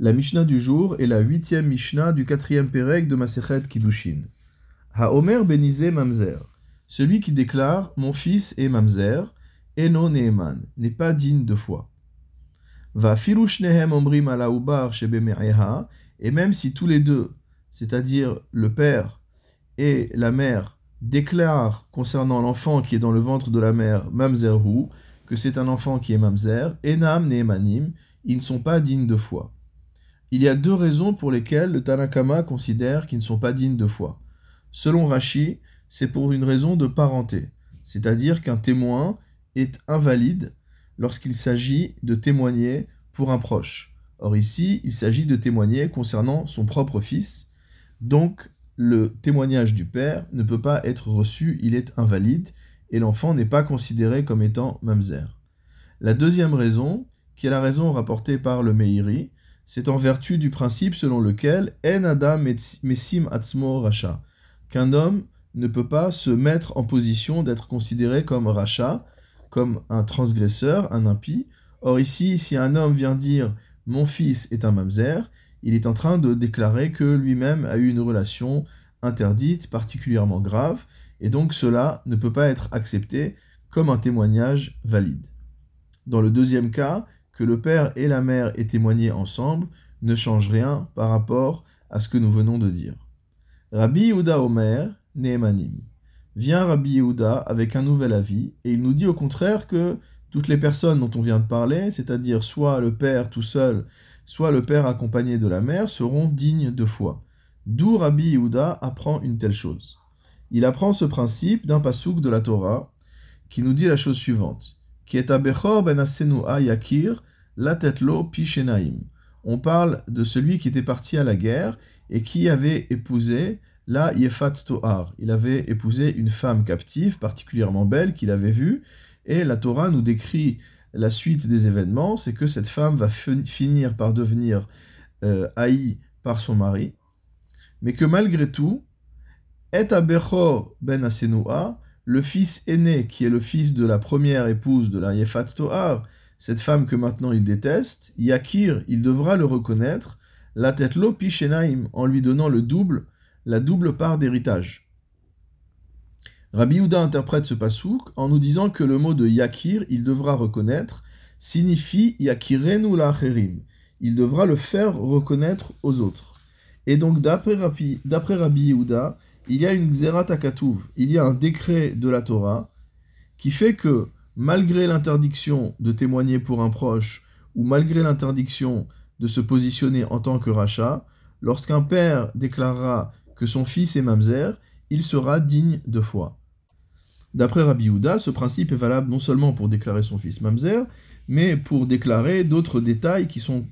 La Mishnah du jour est la huitième Mishnah du quatrième Pérec de Masechet Kiddushin. Haomer benizé mamzer. Celui qui déclare Mon fils est mamzer, eno neeman, n'est pas digne de foi. Va firushnehem omrim ala shebeme'eha, et même si tous les deux, c'est-à-dire le père et la mère, déclarent concernant l'enfant qui est dans le ventre de la mère mamzerhu, que c'est un enfant qui est mamzer, enam neemanim, ils ne sont pas dignes de foi. Il y a deux raisons pour lesquelles le Tanakama considère qu'ils ne sont pas dignes de foi. Selon Rashi, c'est pour une raison de parenté, c'est-à-dire qu'un témoin est invalide lorsqu'il s'agit de témoigner pour un proche. Or ici, il s'agit de témoigner concernant son propre fils, donc le témoignage du père ne peut pas être reçu, il est invalide, et l'enfant n'est pas considéré comme étant mamzer. La deuxième raison, qui est la raison rapportée par le Meiri, c'est en vertu du principe selon lequel En Adam Messim Atzmo Racha, qu'un homme ne peut pas se mettre en position d'être considéré comme Racha, comme un transgresseur, un impie. Or ici, si un homme vient dire Mon fils est un mamzer, il est en train de déclarer que lui-même a eu une relation interdite, particulièrement grave, et donc cela ne peut pas être accepté comme un témoignage valide. Dans le deuxième cas, que le père et la mère aient témoigné ensemble ne change rien par rapport à ce que nous venons de dire. Rabbi Yehuda Omer, Nehemanim. Vient Rabbi Yehuda avec un nouvel avis, et il nous dit au contraire que toutes les personnes dont on vient de parler, c'est-à-dire soit le père tout seul, soit le père accompagné de la mère, seront dignes de foi. D'où Rabbi Yehuda apprend une telle chose. Il apprend ce principe d'un pasouk de la Torah qui nous dit la chose suivante. Qui est Bechor ben Yakir, la tetlo pishenaim. On parle de celui qui était parti à la guerre et qui avait épousé la Yefat Tohar. Il avait épousé une femme captive particulièrement belle qu'il avait vue et la Torah nous décrit la suite des événements, c'est que cette femme va finir par devenir euh, haïe par son mari, mais que malgré tout, et Bechor ben Asenua, le fils aîné qui est le fils de la première épouse de la Yefat Tohar, cette femme que maintenant il déteste, Yakir, il devra le reconnaître, la tête pishenaim, en lui donnant le double, la double part d'héritage. Rabbi Yehuda interprète ce pasouk en nous disant que le mot de Yakir, il devra reconnaître, signifie Yakirenu lacherim. Il devra le faire reconnaître aux autres. Et donc, d'après Rabbi Yehuda, il y a une Xerat il y a un décret de la Torah qui fait que malgré l'interdiction de témoigner pour un proche, ou malgré l'interdiction de se positionner en tant que rachat, lorsqu'un père déclarera que son fils est mamzer, il sera digne de foi. D'après Rabbi Yehuda, ce principe est valable non seulement pour déclarer son fils mamzer, mais pour déclarer d'autres détails qui sont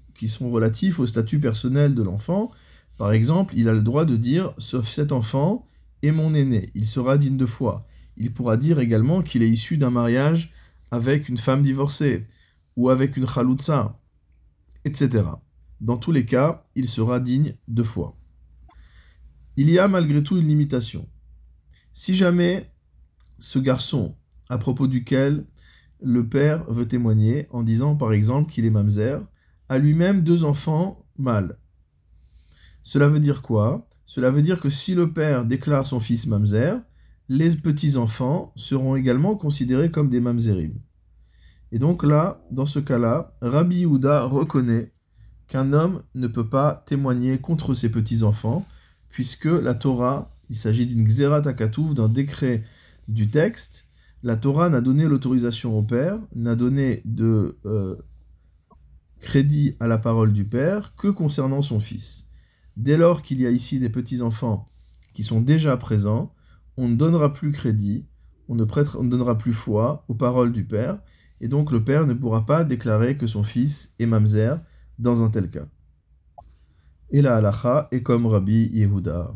relatifs au statut personnel de l'enfant. Par exemple, il a le droit de dire « sauf cet enfant est mon aîné, il sera digne de foi » il pourra dire également qu'il est issu d'un mariage avec une femme divorcée ou avec une chaloutza, etc. Dans tous les cas, il sera digne de foi. Il y a malgré tout une limitation. Si jamais ce garçon, à propos duquel le père veut témoigner en disant par exemple qu'il est mamzer, a lui-même deux enfants mâles. Cela veut dire quoi? Cela veut dire que si le père déclare son fils mamzer, les petits-enfants seront également considérés comme des mamzerim. Et donc là, dans ce cas-là, Rabbi Yehuda reconnaît qu'un homme ne peut pas témoigner contre ses petits-enfants, puisque la Torah, il s'agit d'une xérat akatouf, d'un décret du texte, la Torah n'a donné l'autorisation au père, n'a donné de euh, crédit à la parole du père que concernant son fils. Dès lors qu'il y a ici des petits-enfants qui sont déjà présents, on ne donnera plus crédit, on ne, prêtera, on ne donnera plus foi aux paroles du Père, et donc le Père ne pourra pas déclarer que son fils est mamzer dans un tel cas. Et la halacha est comme Rabbi Yehuda.